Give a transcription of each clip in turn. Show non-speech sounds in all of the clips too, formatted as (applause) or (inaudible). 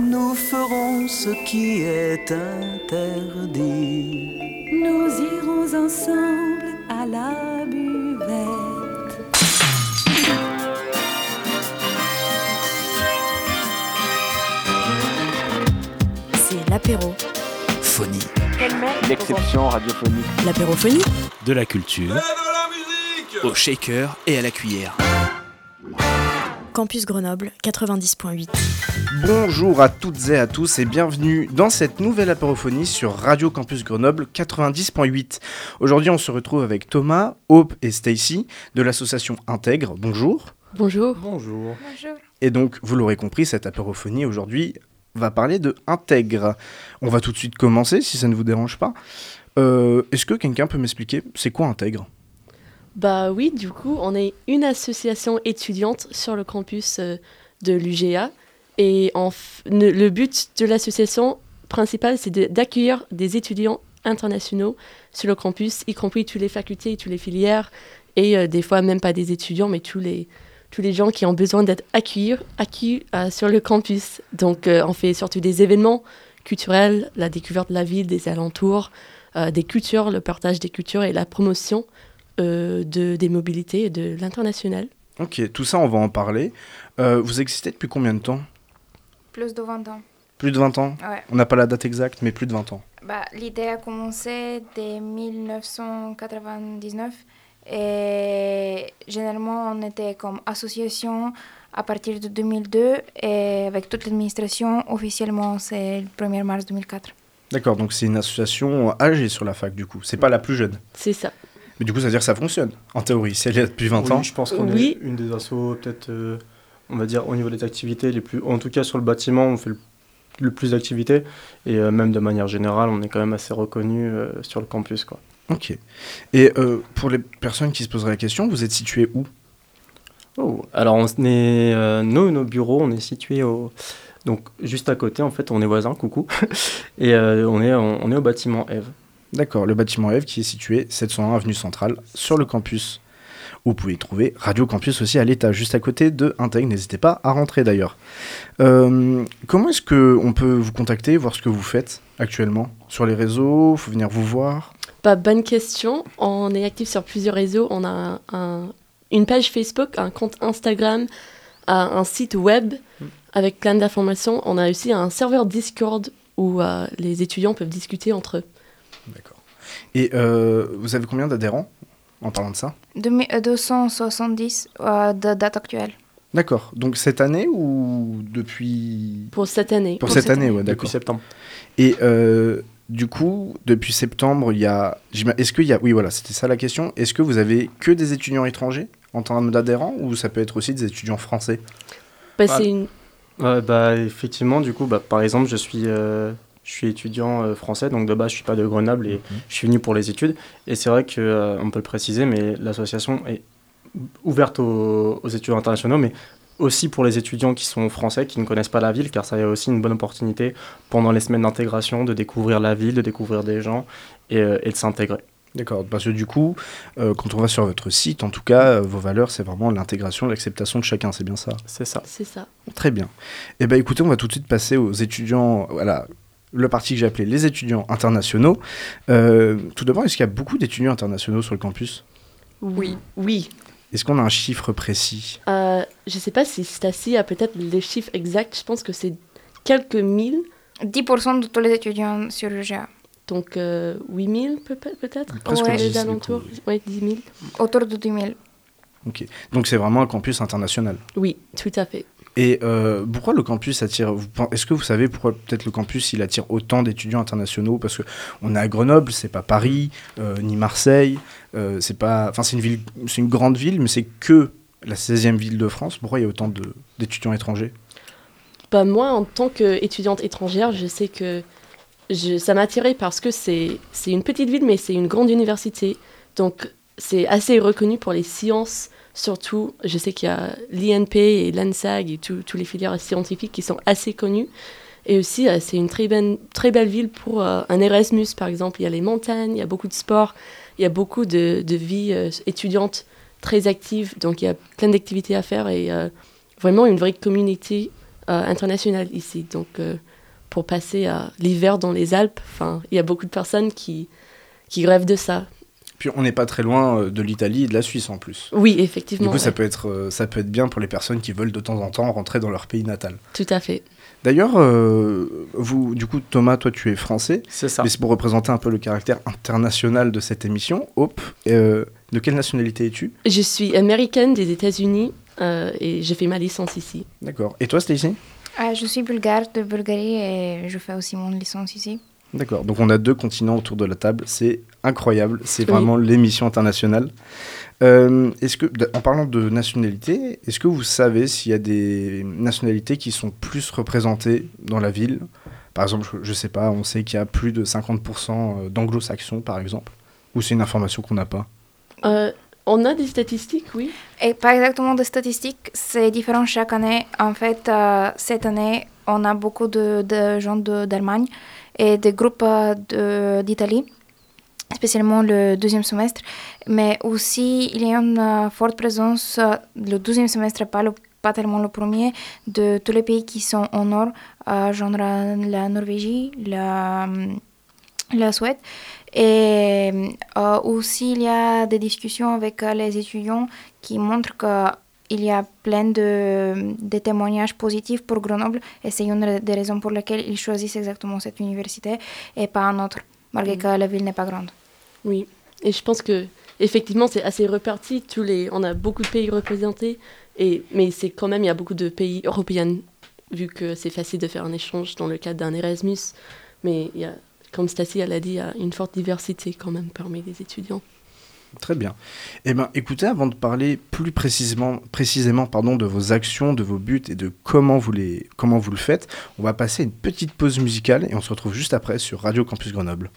nous ferons ce qui est interdit. Nous irons ensemble à la buvette. C'est l'apéro. Phonie. L'exception radiophonique. L'apérophonie De la culture. Au shaker et à la cuillère. Campus Grenoble 90.8. Bonjour à toutes et à tous et bienvenue dans cette nouvelle apérophonie sur Radio Campus Grenoble 90.8. Aujourd'hui on se retrouve avec Thomas, Hope et Stacy de l'association Intègre. Bonjour. Bonjour. Bonjour. Et donc vous l'aurez compris, cette apérophonie aujourd'hui va parler de Intègre. On va tout de suite commencer si ça ne vous dérange pas. Euh, Est-ce que quelqu'un peut m'expliquer c'est quoi Intègre? Bah oui, du coup, on est une association étudiante sur le campus euh, de l'UGA. Et le but de l'association principale, c'est d'accueillir des étudiants internationaux sur le campus, y compris toutes les facultés, toutes les filières, et euh, des fois même pas des étudiants, mais tous les, tous les gens qui ont besoin d'être accueillis, euh, sur le campus. Donc on fait surtout des événements culturels, la découverte de la ville, des alentours, des cultures, le partage des cultures et la promotion de, des mobilités et de l'international. Ok, tout ça on va en parler. Euh, vous existez depuis combien de temps? Plus de 20 ans. Plus de 20 ans? Ouais. On n'a pas la date exacte mais plus de 20 ans. Bah, L'idée a commencé dès 1999 et généralement on était comme association à partir de 2002 et avec toute l'administration officiellement c'est le 1er mars 2004. D'accord, donc c'est une association âgée sur la fac du coup. C'est pas la plus jeune. C'est ça. Mais du coup, ça veut dire que ça fonctionne, en théorie. Si elle est là depuis 20 Oui, ans. je pense qu'on Oui. est une des assos, peut-être, euh, on va dire, au niveau des activités les plus. En tout cas, sur le bâtiment, on fait le, le plus d'activités. Et euh, même de manière générale, on est quand même assez reconnu euh, sur le campus. Quoi. Ok. Et euh, pour les personnes qui se poseraient la question, vous êtes situé où? Oh, alors, on est, euh, nous, nos bureaux, on est situés au. Donc, juste à côté, en fait, on est voisins, coucou. (laughs) Et euh, on, est, on, on est au bâtiment Eve. D'accord, le bâtiment Eve qui est situé 701 avenue Centrale sur le campus. Vous pouvez trouver Radio Campus aussi à l'étage, juste à côté de Intègre. N'hésitez pas à rentrer d'ailleurs. Euh, comment est-ce qu'on peut vous contacter, voir ce que vous faites actuellement Sur les réseaux faut venir vous voir? Bah, bonne question. On est actif sur plusieurs réseaux. On a un- un- une page Facebook, un compte Instagram, un un site web avec plein d'informations. On a aussi un serveur Discord où euh, les étudiants peuvent discuter entre eux. D'accord. Et euh, vous avez combien d'adhérents en parlant de ça? Demi- euh, 270 euh, de date actuelle. D'accord. Donc cette année ou depuis? Pour cette année. Pour, cette, année, ouais, Depuis d'accord. septembre. Et euh, du coup, depuis septembre, il y a. Est-ce qu'il y a. Oui, voilà, c'était ça la question. Est-ce que vous avez que des étudiants étrangers en termes d'adhérents ou ça peut être aussi des étudiants français? Bah, Ah. c'est une... Ouais, bah, effectivement, du coup, bah, par exemple, je suis, euh, je suis étudiant euh, français, donc de base, je suis pas de Grenoble et je suis venu pour les études. Et c'est vrai que, euh, on peut le préciser, mais l'association est ouverte aux, aux étudiants internationaux, mais aussi pour les étudiants qui sont français, qui ne connaissent pas la ville, car ça y a aussi une bonne opportunité pendant les semaines d'intégration de découvrir la ville, de découvrir des gens et, euh, et de s'intégrer. D'accord. Parce que du coup, euh, quand on va sur votre site, en tout cas, euh, vos valeurs, c'est vraiment l'intégration, l'acceptation de chacun, c'est bien ça? C'est ça. C'est ça. Très bien. Eh bien, écoutez, on va tout de suite passer aux étudiants. Voilà. Le parti que j'ai appelé les étudiants internationaux. Euh, tout d'abord, est-ce qu'il y a beaucoup d'étudiants internationaux sur le campus? Oui. Oui. Est-ce qu'on a un chiffre précis? Euh, je sais pas si Stacy a peut-être les chiffres exacts. Je pense que c'est quelques mille. 10% de tous les étudiants sur le GA. Donc euh, 8000 peut- peut-être? Presque Ouais. 10, les alentours. Oui, 10 000. Autour de 10 000. Ok. Donc c'est vraiment un campus international. Oui, tout à fait. Et euh, pourquoi le campus attire Est-ce que vous savez pourquoi peut-être le campus il attire autant d'étudiants internationaux? Parce que on est à Grenoble, c'est pas Paris, euh, ni Marseille, euh, c'est pas, enfin c'est une ville, c'est une grande ville, mais c'est que la 16e ville de France. Pourquoi il y a autant d'étudiants étrangers? Bah, moi, en tant qu'étudiante étrangère, je sais que ça m'a attirée parce que c'est une petite ville, mais c'est une grande université. Donc, c'est assez reconnu pour les sciences. Surtout, je sais qu'il y a l'INP et l'ANSAG et tous les filières scientifiques qui sont assez connues. Et aussi, euh, c'est une très belle, très belle ville pour euh, un Erasmus, par exemple. Il y a les montagnes, il y a beaucoup de sport, il y a beaucoup de, vie euh, étudiante très active. Donc, il y a plein d'activités à faire et vraiment une vraie communauté international ici. Donc, pour passer l'hiver dans les Alpes, il y a beaucoup de personnes qui, qui rêvent de ça. Puis on n'est pas très loin de l'Italie et de la Suisse en plus. Oui, effectivement. Du coup, ça, peut être, ça peut être bien pour les personnes qui veulent de temps en temps rentrer dans leur pays natal. Tout à fait. D'ailleurs, vous, du coup, Thomas, toi, tu es français. C'est ça. Mais c'est pour représenter un peu le caractère international de cette émission. Hop, de quelle nationalité es-tu? Je suis américaine des États-Unis et j'ai fait ma licence ici. D'accord. Et toi, Stacy? Je suis bulgare de Bulgarie et je fais aussi mon licence ici. D'accord, donc on a deux continents autour de la table, c'est incroyable, c'est vraiment l'émission internationale. Euh, est-ce que, en parlant de nationalité, est-ce que vous savez s'il y a des nationalités qui sont plus représentées dans la ville? Par exemple, je ne sais pas, on sait qu'il y a plus de 50% d'anglo-saxons, par exemple, ou c'est une information qu'on n'a pas? Euh, On a des statistiques, oui. Et pas exactement des statistiques, c'est différent chaque année. En fait, euh, cette année, on a beaucoup de, de gens d'Allemagne et des groupes d'Italie, spécialement le deuxième semestre. Mais aussi, il y a une euh, forte présence, euh, le deuxième semestre, pas, pas tellement le premier, de tous les pays qui sont au nord, euh, genre la Norvège, la, la Suède. Et aussi, il y a des discussions avec les étudiants qui montrent que il y a plein de, de, témoignages positifs pour Grenoble et c'est une des raisons pour lesquelles ils choisissent exactement cette université et pas un autre, malgré mm. que la ville n'est pas grande. Oui, et je pense que effectivement c'est assez reparti. Tous les, on a beaucoup de pays représentés, et, mais c'est quand même il y a beaucoup de pays européens vu que c'est facile de faire un échange dans le cadre d'un Erasmus. Mais il y a, comme Stacy elle a dit, il y a une forte diversité quand même parmi les étudiants. Très bien. Eh ben, écoutez, avant de parler plus précisément, précisément pardon, de vos actions, de vos buts et de comment vous, comment vous le faites, on va passer une petite pause musicale et on se retrouve juste après sur Radio Campus Grenoble.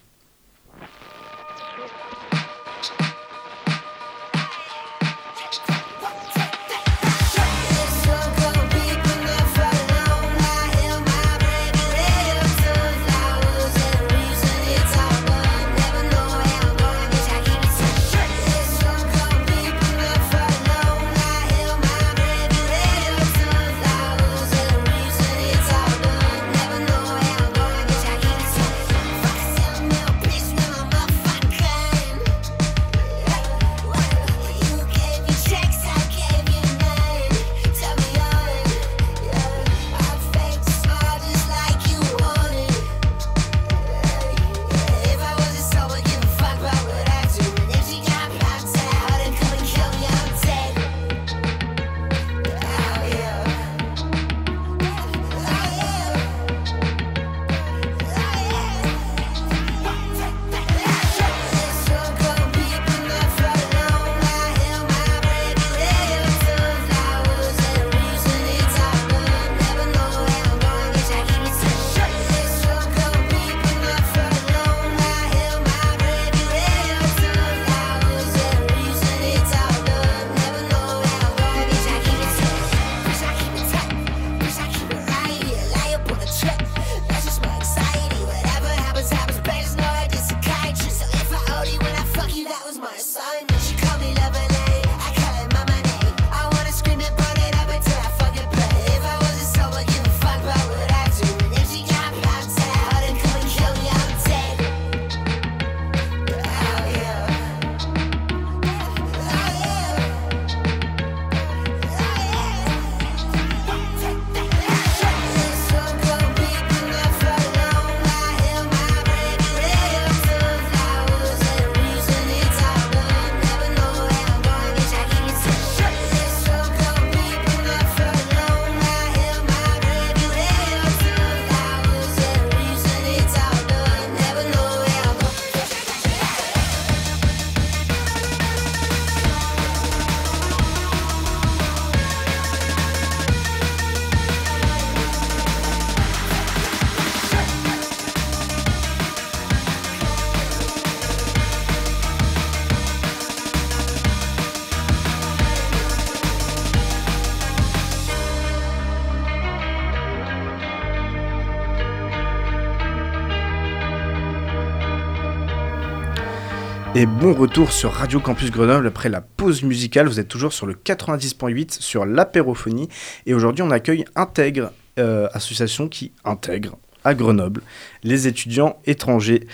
Et bon retour sur Radio Campus Grenoble après la pause musicale. Vous êtes toujours sur le 90.8 sur l'apérophonie. Et aujourd'hui, on accueille Intègre. association qui intègre à Grenoble, les étudiants étrangers.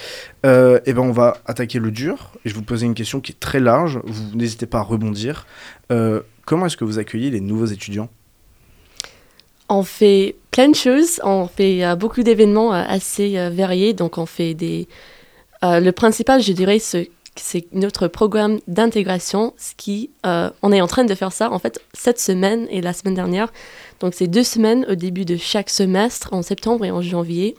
Euh, et ben on va attaquer le dur et je vous poser une question qui est très large. Vous n'hésitez pas à rebondir. Euh, comment est-ce que vous accueillez les nouveaux étudiants? On fait plein de choses. On fait euh, beaucoup d'événements assez variés. Donc on fait des. le principal, je dirais, c'est notre programme d'intégration. Ce qui, on est en train de faire ça en fait cette semaine et la semaine dernière. Donc c'est deux semaines au début de chaque semestre, en septembre et en janvier,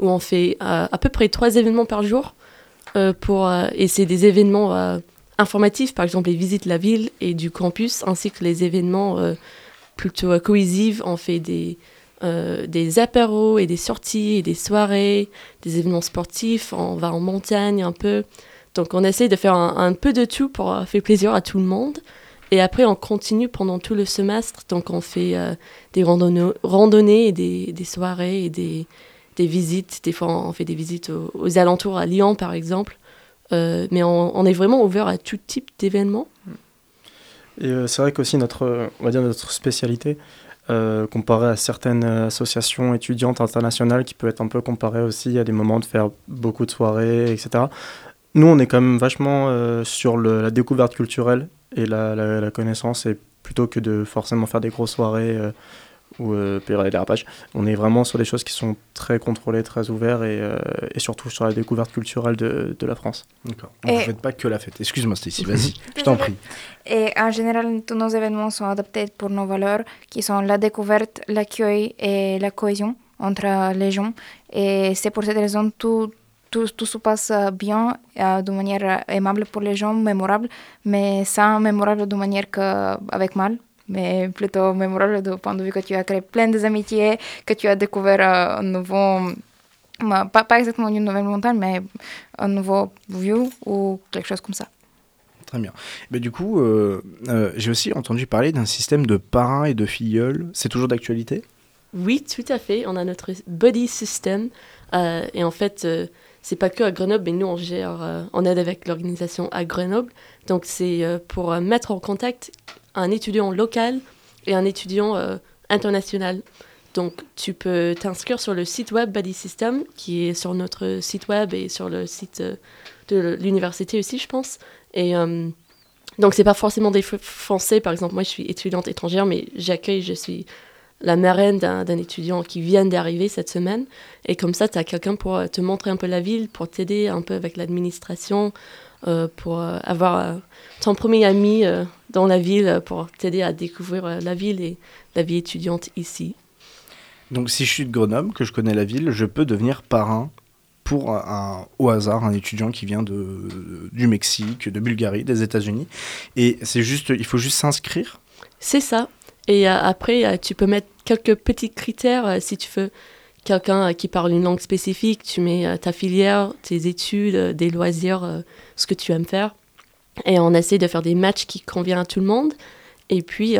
où on fait euh, à peu près trois événements par jour. Euh, pour, euh, et c'est des événements informatifs, par exemple les visites de la ville et du campus, ainsi que les événements plutôt cohésifs. On fait des, des apéros et des sorties et des soirées, des événements sportifs, on va en montagne un peu. Donc on essaie de faire un, peu de tout pour faire plaisir à tout le monde. Et après, on continue pendant tout le semestre. Donc, on fait euh, des randonnées, et des, soirées et des, visites. Des fois, on fait des visites aux, alentours, à Lyon, par exemple. Euh, mais on, est vraiment ouvert à tout type d'événements. Et euh, c'est vrai qu'aussi notre, on va dire notre spécialité, comparée à certaines associations étudiantes internationales, qui peut être un peu comparée aussi à des moments de faire beaucoup de soirées, etc. Nous, on est quand même vachement sur la découverte culturelle et la, la, connaissance, et plutôt que de forcément faire des grosses soirées euh, ou euh, des dérapages, on est vraiment sur des choses qui sont très contrôlées, très ouvertes et, euh, et surtout sur la découverte culturelle de, de la France. D'accord. Vous ne faites pas que la fête. Excuse-moi, Stacy, (laughs) vas-y, je t'en prie. Et en général, tous nos événements sont adaptés pour nos valeurs, qui sont la découverte, l'accueil et la cohésion entre les gens. Et c'est pour cette raison tout tout, tout, se passe bien, euh, de manière aimable pour les gens, mémorable, mais sans mémorable de manière qu'avec mal, mais plutôt mémorable du point de vue que tu as créé plein d'amitiés, que tu as découvert euh, un nouveau, pas, pas exactement une nouvelle montagne, mais un nouveau view ou quelque chose comme ça. Très bien. Mais du coup, euh, j'ai aussi entendu parler d'un système de parrains et de filleuls. C'est toujours d'actualité? Oui, tout à fait. On a notre buddy system. et en fait, c'est pas que à Grenoble, mais nous, on gère, euh, aide avec l'organisation à Grenoble. Donc, c'est euh, pour euh, mettre en contact un étudiant local et un étudiant international. Donc, tu peux t'inscrire sur le site web Buddy System, qui est sur notre site web et sur le site de l'université aussi, je pense. Et donc, c'est pas forcément des Français. Par exemple, moi, je suis étudiante étrangère, mais j'accueille, je suis la marraine d'un étudiant qui vient d'arriver cette semaine. Et comme ça, tu as quelqu'un pour euh, te montrer un peu la ville, pour t'aider un peu avec l'administration, euh, pour euh, avoir ton premier ami dans la ville, pour t'aider à découvrir la ville et la vie étudiante ici. Donc si je suis de Grenoble, que je connais la ville, je peux devenir parrain pour un, au hasard un étudiant qui vient de, du Mexique, de Bulgarie, des États-Unis. Et c'est juste, il faut juste s'inscrire? C'est ça. Et après, tu peux mettre quelques petits critères euh, si tu veux quelqu'un euh, qui parle une langue spécifique, tu mets euh, ta filière, tes études, des loisirs, ce que tu aimes faire. Et on essaie de faire des matchs qui conviennent à tout le monde. Et puis,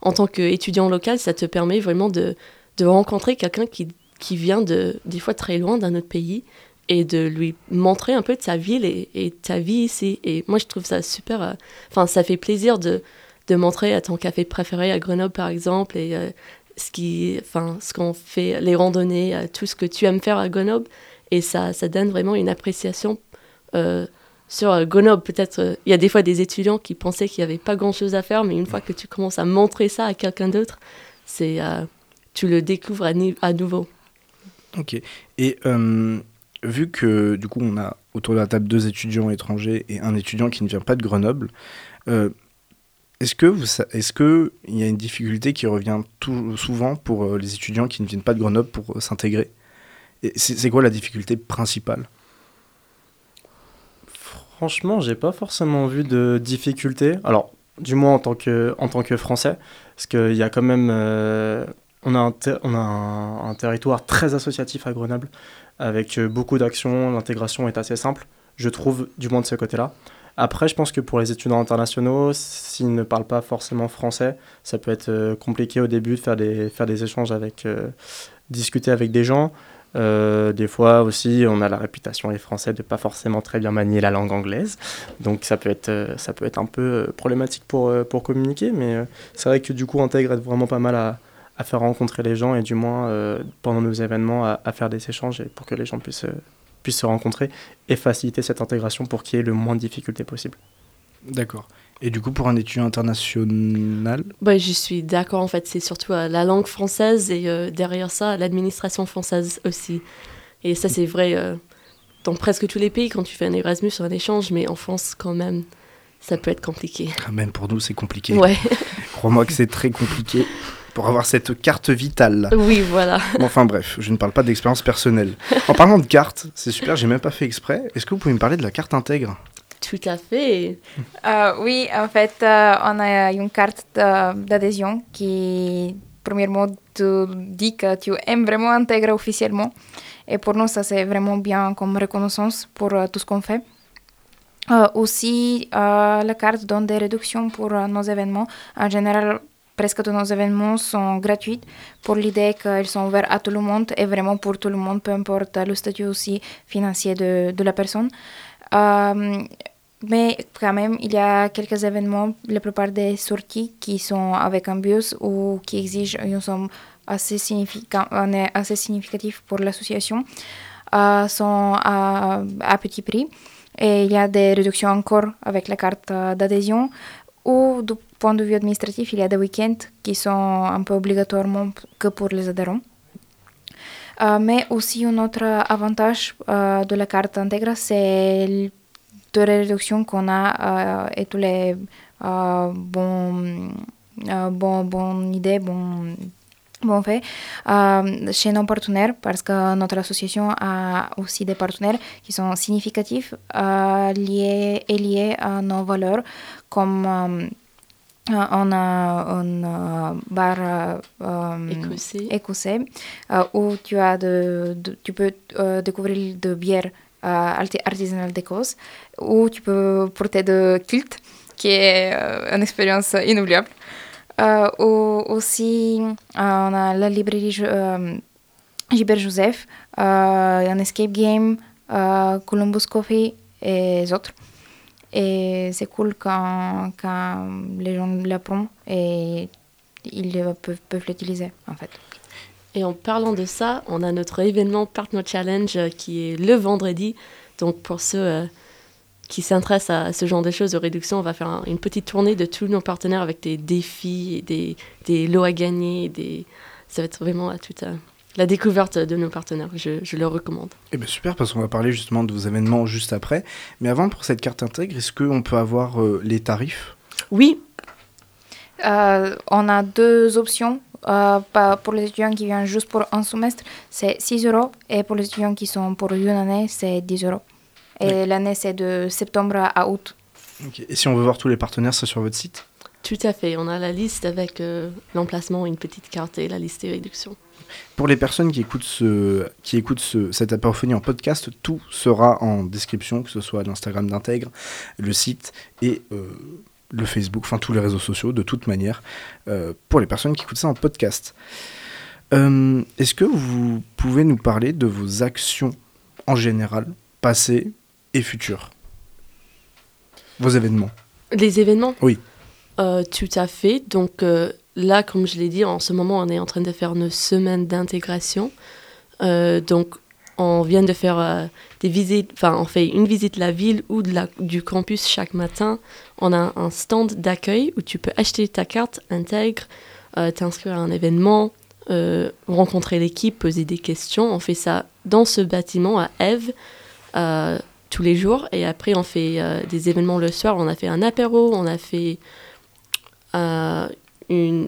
en tant qu'étudiant local, ça te permet vraiment de, de rencontrer quelqu'un qui, qui vient de, des fois très loin d'un autre pays et de lui montrer un peu de sa ville et, et ta vie ici. Et moi, je trouve ça super. Enfin, ça fait plaisir de, de montrer à ton café préféré à Grenoble, par exemple, et ce qui, enfin, ce qu'on fait, les randonnées, euh, tout ce que tu aimes faire à Grenoble, et ça, ça donne vraiment une appréciation euh, sur euh, Grenoble. Peut-être, il y a des fois des étudiants qui pensaient qu'il n'y avait pas grand-chose à faire, mais une fois que tu commences à montrer ça à quelqu'un d'autre, c'est, tu le découvres à, à nouveau. Ok. Et vu que du coup on a autour de la table deux étudiants étrangers et un étudiant qui ne vient pas de Grenoble, est-ce que il y a une difficulté qui revient tout, souvent pour euh, les étudiants qui ne viennent pas de Grenoble pour euh, s'intégrer? C'est, quoi la difficulté principale? Franchement, j'ai pas forcément vu de difficulté. Alors, du moins en tant que en tant que Français, parce qu'il y a quand même euh, on a un on a un, territoire très associatif à Grenoble avec beaucoup d'actions. L'intégration est assez simple, je trouve, du moins de ce côté-là. Après, je pense que pour les étudiants internationaux, s'ils ne parlent pas forcément français, ça peut être euh, compliqué au début de faire des, échanges avec, euh, discuter avec des gens. Euh, des fois aussi, on a la réputation, les Français, de pas forcément très bien manier la langue anglaise. Donc ça peut être, ça peut être un peu problématique pour, communiquer. Mais c'est vrai que du coup, Intègre aide vraiment pas mal à, à faire rencontrer les gens et du moins pendant nos événements à, faire des échanges et pour que les gens puissent, puissent se rencontrer et faciliter cette intégration pour qu'il y ait le moins de difficultés possible. D'accord. Et du coup, pour un étudiant international bah, Je suis d'accord, en fait, c'est surtout la langue française et derrière ça, l'administration française aussi. Et ça, c'est vrai dans presque tous les pays quand tu fais un Erasmus ou un échange, mais en France, quand même, ça peut être compliqué. Ah, même pour nous, c'est compliqué. Ouais. Crois-moi que c'est très compliqué pour avoir cette carte vitale. Oui, voilà. enfin bref, je ne parle pas d'expérience personnelle. En parlant de carte, c'est super, j'ai même pas fait exprès. Est-ce que vous pouvez me parler de la carte intègre? Tout à fait. Euh, oui, en fait, euh, on a une carte d'adhésion qui, premièrement, te dit que tu aimes vraiment intégrer officiellement. Et pour nous, ça c'est vraiment bien comme reconnaissance pour euh, tout ce qu'on fait. Euh, aussi, euh, la carte donne des réductions pour nos événements. En général, presque tous nos événements sont gratuits pour l'idée qu'ils sont ouverts à tout le monde et vraiment pour tout le monde, peu importe le statut aussi financier de, la personne. mais quand même, il y a quelques événements, la plupart des sorties qui sont avec un bus ou qui exigent une somme assez, assez significatif pour l'association euh, sont à, à, petit prix. Et il y a des réductions encore avec la carte euh, d'adhésion. Ou du point de vue administratif, il y a des week-ends qui sont un peu obligatoirement que pour les adhérents. Mais aussi un autre avantage de la carte intégrée, c'est toutes les réductions qu'on a et toutes les bonnes bon, bon idées, bonnes bon fait chez nos partenaires parce que notre association a aussi des partenaires qui sont significatifs liés et liés à nos valeurs comme euh, on a un bar écossais, où tu, as de, tu peux découvrir de bières artisanales d'Écosse où tu peux porter de culte qui est une expérience inoubliable. Euh, aussi, euh, on a la librairie euh, Gilbert Joseph, un escape game, Columbus Coffee et autres. Et c'est cool quand, quand les gens l'apprennent et ils peuvent, peuvent l'utiliser en fait. Et en parlant de ça, on a notre événement Partner Challenge qui est le vendredi. Donc pour ceux qui s'intéresse à ce genre de choses de réduction, on va faire une petite tournée de tous nos partenaires avec des défis, des, des lots à gagner. Des... Ça va être vraiment toute euh, la découverte de nos partenaires. Je, je le recommande. Eh bien super, parce qu'on va parler justement de vos événements juste après. Mais avant, pour cette carte intègre, est-ce qu'on peut avoir euh, les tarifs? Oui. Euh, on a deux options. pour les étudiants qui viennent juste pour un semestre, c'est 6 euros. Et pour les étudiants qui sont pour une année, c'est 10 euros. Et l'année, c'est de septembre à août. Et si on veut voir tous les partenaires, c'est sur votre site? Tout à fait. On a la liste avec euh, l'emplacement, une petite carte et la liste des réductions. Pour les personnes qui écoutent, ce, qui écoutent ce, cette apérophonie en podcast, tout sera en description, que ce soit l'Instagram d'Intègre, le site et euh, le Facebook, enfin tous les réseaux sociaux, de toute manière, euh, pour les personnes qui écoutent ça en podcast. Est-ce que vous pouvez nous parler de vos actions en général, passées et futur Vos événements? Les événements? Oui. Euh, tout à fait. Donc euh, là, comme je l'ai dit, en ce moment, on est en train de faire une semaine d'intégration. Euh, donc on vient de faire des visites, enfin on fait une visite de la ville ou de la, du campus chaque matin. On a un stand d'accueil où tu peux acheter ta carte intègre, t'inscrire à un événement, rencontrer l'équipe, poser des questions. On fait ça dans ce bâtiment à Eve tous les jours. Et après, on fait des événements le soir. On a fait un apéro, on a fait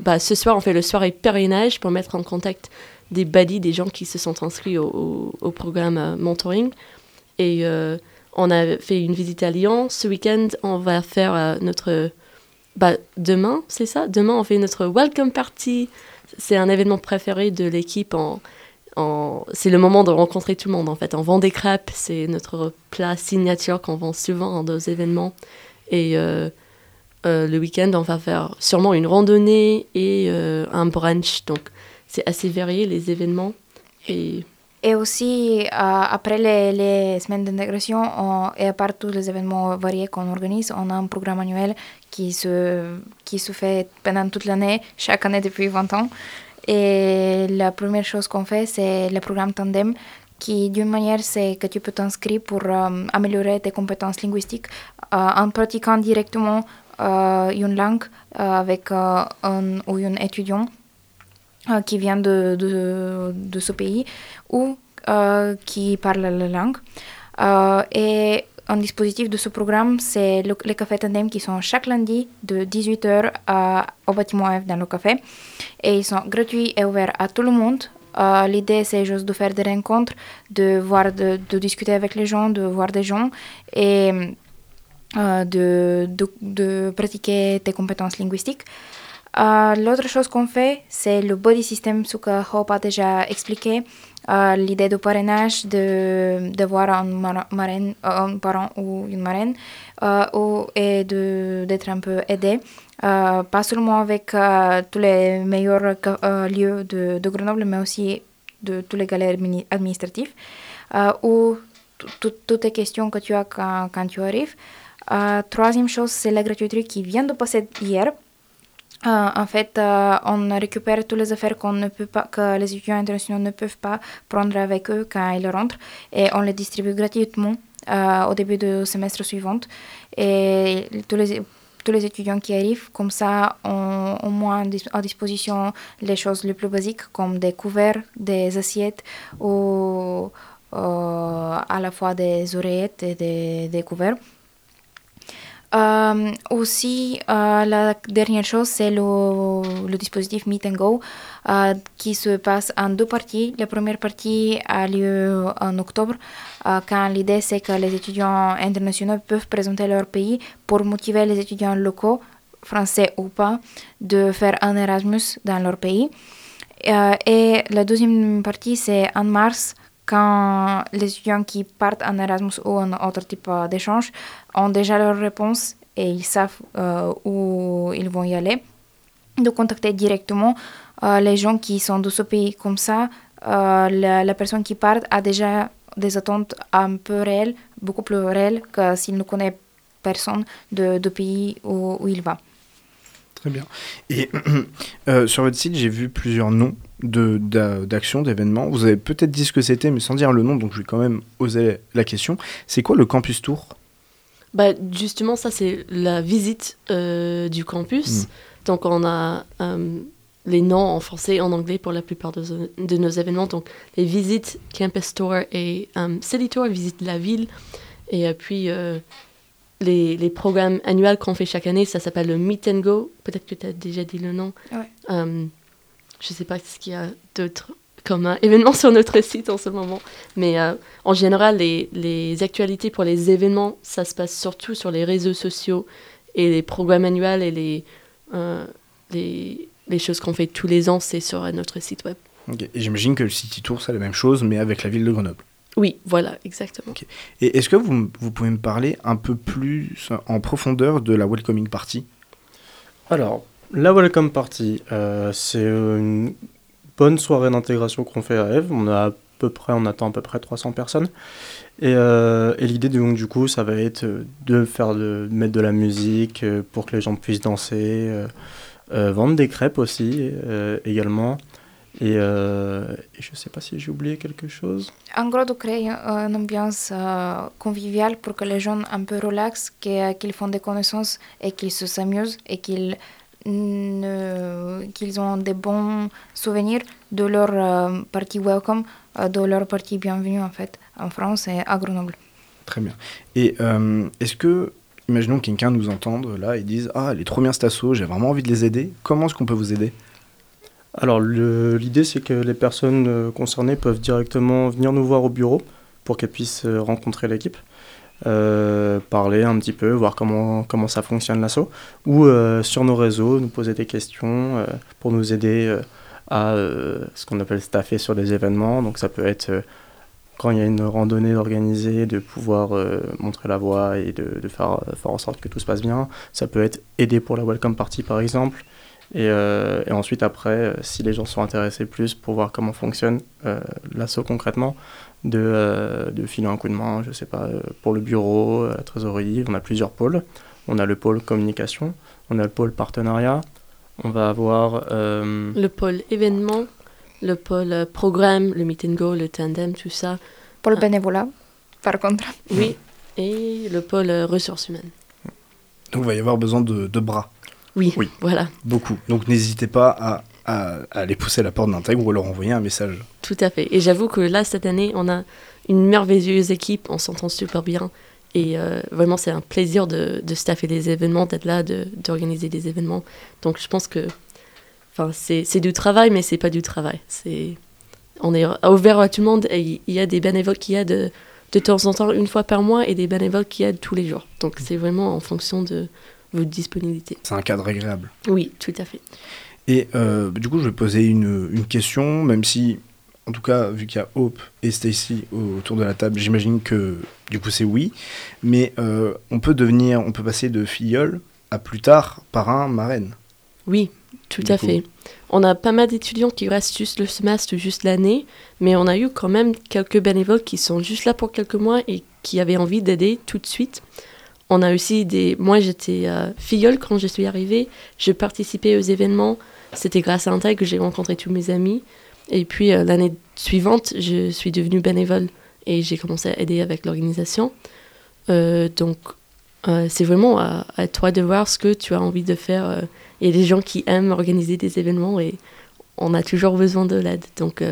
Bah, ce soir, on fait le soirée pèlerinage pour mettre en contact des baddies, des gens qui se sont inscrits au, programme euh, mentoring. Et on a fait une visite à Lyon. Ce week-end, on va faire notre... Bah, demain, c'est ça? Demain, on fait notre welcome party. C'est un événement préféré de l'équipe c'est le moment de rencontrer tout le monde en fait. On vend des crêpes, c'est notre plat signature qu'on vend souvent dans nos événements. Et euh, euh, le week-end, on va faire sûrement une randonnée et euh, un brunch. Donc c'est assez varié les événements. Et, et aussi, après les, les semaines d'intégration, et à part tous les événements variés qu'on organise, on a un programme annuel qui se, qui se fait pendant toute l'année, chaque année depuis 20 ans. Et la première chose qu'on fait, c'est le programme Tandem, qui d'une manière, c'est que tu peux t'inscrire pour euh, améliorer tes compétences linguistiques en pratiquant directement une langue avec un ou une étudiant qui vient de, de, ce pays ou qui parle la langue. et un dispositif de ce programme, c'est le, les cafés tandem qui sont chaque lundi de 18h au bâtiment F dans le café. Et ils sont gratuits et ouverts à tout le monde. Euh, l'idée, c'est juste de faire des rencontres, de, voir, de, discuter avec les gens, de voir des gens et euh, de, de, de, pratiquer tes compétences linguistiques. Euh, l'autre chose qu'on fait, c'est le body system, ce que Hope a déjà expliqué. Euh, l'idée de parrainage, de, de voir un, euh, un parent ou une marraine, ou, et d'être un peu aidé. pas seulement avec tous les meilleurs lieux de, de, Grenoble, mais aussi de tous les galères administratifs, ou toutes les questions que tu as quand tu arrives. Troisième chose, c'est la gratuité qui vient de passer hier. Euh, en fait, euh, on récupère toutes les affaires qu'on ne peut pas, que les étudiants internationaux ne peuvent pas prendre avec eux quand ils rentrent et on les distribue gratuitement euh, au début du semestre suivant. Et tous les, tous les étudiants qui arrivent, comme ça, ont au moins à disposition les choses les plus basiques comme des couverts, des assiettes ou à la fois des oreillettes et des couverts. Euh, aussi, euh, la dernière chose, c'est le, le, dispositif Meet and Go euh, qui se passe en deux parties. La première partie a lieu en octobre, quand l'idée c'est que les étudiants internationaux peuvent présenter leur pays pour motiver les étudiants locaux, français ou pas, de faire un Erasmus dans leur pays. et la deuxième partie, c'est en mars, quand les étudiants qui partent en Erasmus ou en autre type d'échange ont déjà leur réponse et ils savent euh, où ils vont y aller, de contacter directement euh, les gens qui sont de ce pays. Comme ça, euh, la, personne qui part a déjà des attentes un peu réelles, beaucoup plus réelles que s'il ne connaît personne de, de pays où, où il va. Très bien. Et (clears throat) sur votre site, j'ai vu plusieurs noms d'actions, d'événements. Vous avez peut-être dit ce que c'était, mais sans dire le nom, donc je vais quand même oser la question. C'est quoi le Campus Tour? Bah, Justement, ça, c'est la visite euh, du campus. Hmm. Donc, on a euh, les noms en français et en anglais pour la plupart de, de nos événements. Donc, les visites Campus Tour et um, City Tour, visite la ville. Et puis, les, les, programmes annuels qu'on fait chaque année, ça s'appelle le Meet and Go. Peut-être que tu as déjà dit le nom. Ouais. Je ne sais pas ce qu'il y a d'autre comme un événement (laughs) sur notre site en ce moment. Mais euh, en général, les, les, actualités pour les événements, ça se passe surtout sur les réseaux sociaux et les programmes annuels et les, euh, les, les, choses qu'on fait tous les ans, c'est sur notre site web. Et j'imagine que le City Tour, c'est la même chose, mais avec la ville de Grenoble. Oui, voilà, exactement. Et est-ce que vous, vous pouvez me parler un peu plus en profondeur de la Welcoming Party? Alors, la Welcome Party, euh, c'est une bonne soirée d'intégration qu'on fait à Eve. On a à peu près, on attend à peu près 300 personnes. Et, euh, et l'idée donc du coup, ça va être de faire de mettre de la musique euh, pour que les gens puissent danser, vendre des crêpes aussi également. Et, je ne sais pas si j'ai oublié quelque chose. En gros, de créer une ambiance conviviale pour que les gens un peu relaxent, qu'ils font des connaissances et qu'ils se s'amusent et qu'ils qu'ils ont des bons souvenirs de leur euh, partie Welcome, euh, de leur partie Bienvenue en fait, en France et à Grenoble. Très bien. Et euh, est-ce que, imaginons que quelqu'un nous entende là et dise Ah, elle est trop bien cet assaut, j'ai vraiment envie de les aider. Comment est-ce qu'on peut vous aider? Alors, l'idée c'est que les personnes concernées peuvent directement venir nous voir au bureau pour qu'elles puissent rencontrer l'équipe. Euh, parler un petit peu, voir comment, comment ça fonctionne l'assaut, ou euh, sur nos réseaux, nous poser des questions euh, pour nous aider à ce qu'on appelle staffer sur des événements. Donc ça peut être quand il y a une randonnée organisée, de pouvoir montrer la voie et de, de faire, faire, en sorte que tout se passe bien. Ça peut être aider pour la welcome party par exemple. Et, et ensuite après, si les gens sont intéressés plus pour voir comment fonctionne l'assaut concrètement, de, euh, de, filer un coup de main, je sais pas, euh, pour le bureau, euh, la trésorerie. On a plusieurs pôles. On a le pôle communication, on a le pôle partenariat, On va avoir. euh, Le pôle événement, le pôle programme, le meet and go, le tandem, tout ça. Pour le Ah. bénévolat, par contre. Oui. Et le pôle ressources humaines. Donc il va y avoir besoin de, de bras, Oui, Oui. voilà, beaucoup. Donc n'hésitez pas à, à- à aller pousser à la porte d'intègre ou à leur envoyer un message. tout à fait. Et j'avoue que là, cette année, on a une merveilleuse équipe, on s'entend super bien. Et euh, vraiment, c'est un plaisir de, de staffer les événements, d'être là, de- d'organiser des événements. Donc je pense que c'est du travail, mais c'est pas du travail. C'est On est ouvert à tout le monde. Et il y a des bénévoles qui aident de temps en temps, une fois par mois, et des bénévoles qui aident tous les jours. Donc c'est vraiment en fonction de votre disponibilité. C'est un cadre agréable. Oui, tout à fait. Et euh, du coup, je vais poser une, une question, même si, en tout cas, vu qu'il y a Hope et Stacy autour de la table, j'imagine que du coup c'est oui. Mais euh, on peut devenir, on peut passer de filleul à plus tard parrain, marraine. Oui, tout Du à coup. fait. On a pas mal d'étudiants qui restent juste le semestre, juste l'année, mais on a eu quand même quelques bénévoles qui sont juste là pour quelques mois et qui avaient envie d'aider tout de suite. On a aussi des... Moi, j'étais euh, filleule quand je suis arrivée. Je participais aux événements. C'était grâce à Integ que j'ai rencontré tous mes amis. Et puis, euh, l'année suivante, je suis devenue bénévole et j'ai commencé à aider avec l'organisation. Euh, donc, euh, c'est vraiment à, à toi de voir ce que tu as envie de faire. il y a des gens qui aiment organiser des événements et on a toujours besoin de l'aide. Donc,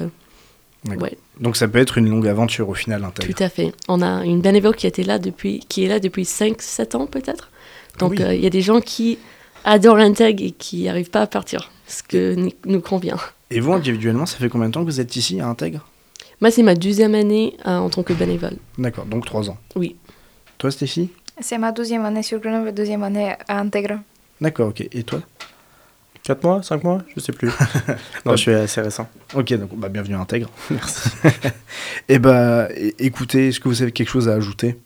ouais, Donc ça peut être une longue aventure au final, intègre. tout à fait. On a une bénévole qui, était là depuis, qui est là depuis 5-7 ans peut-être. Donc, oui. il y a des gens qui adorent Integ et qui n'arrivent pas à partir, ce que nous convient. Et vous, individuellement, ça fait combien de temps que vous êtes ici à Intègre? Moi, c'est ma deuxième année euh, en tant que bénévole. D'accord, donc trois ans. Oui. Toi, Stéphie? C'est ma deuxième année sur Grenoble, deuxième année à Intègre. D'accord, ok. Et toi? 4 mois 5 mois Je sais plus. (laughs) non, je suis assez récent. Ok, donc bah, bienvenue à Intègre. (laughs) (laughs) Merci. Et bah, é- écoutez, est-ce que vous avez quelque chose à ajouter?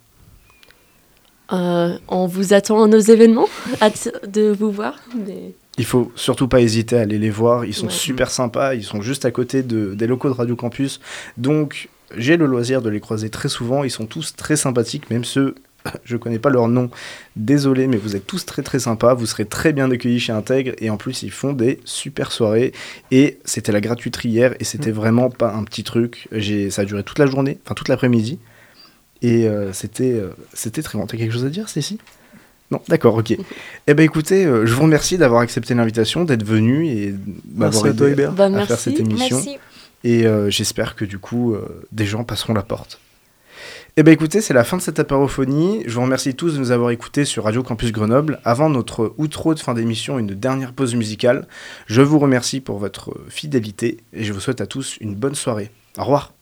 Euh, on vous attend à nos événements, hâte de vous voir. mais- Il faut surtout pas hésiter à aller les voir. Ils sont Ouais. super sympas. Ils sont juste à côté de, des locaux de Radio Campus. Donc, j'ai le loisir de les croiser très souvent. Ils sont tous très sympathiques, même ceux, (laughs) je connais pas leur nom. Désolé, mais vous êtes tous très très sympas. Vous serez très bien accueillis chez Intègre. Et en plus, ils font des super soirées. Et c'était la gratuiterie hier. Et c'était vraiment pas un petit truc. Ça a duré toute la journée, enfin toute l'après-midi. Et euh, c'était, euh, c'était très bon. T'as quelque chose à dire, Cécile? Non, d'accord, ok. Eh ben écoutez, euh, je vous remercie d'avoir accepté l'invitation, d'être venu et à toi, aidé Hubert. Bah, à merci. faire cette émission. Merci. Et euh, j'espère que du coup, euh, des gens passeront la porte. Eh ben écoutez, c'est la fin de cette apérophonie. Je vous remercie tous de nous avoir écoutés sur Radio Campus Grenoble. Avant notre outro de fin d'émission, une dernière pause musicale. Je vous remercie pour votre fidélité et je vous souhaite à tous une bonne soirée. Au revoir.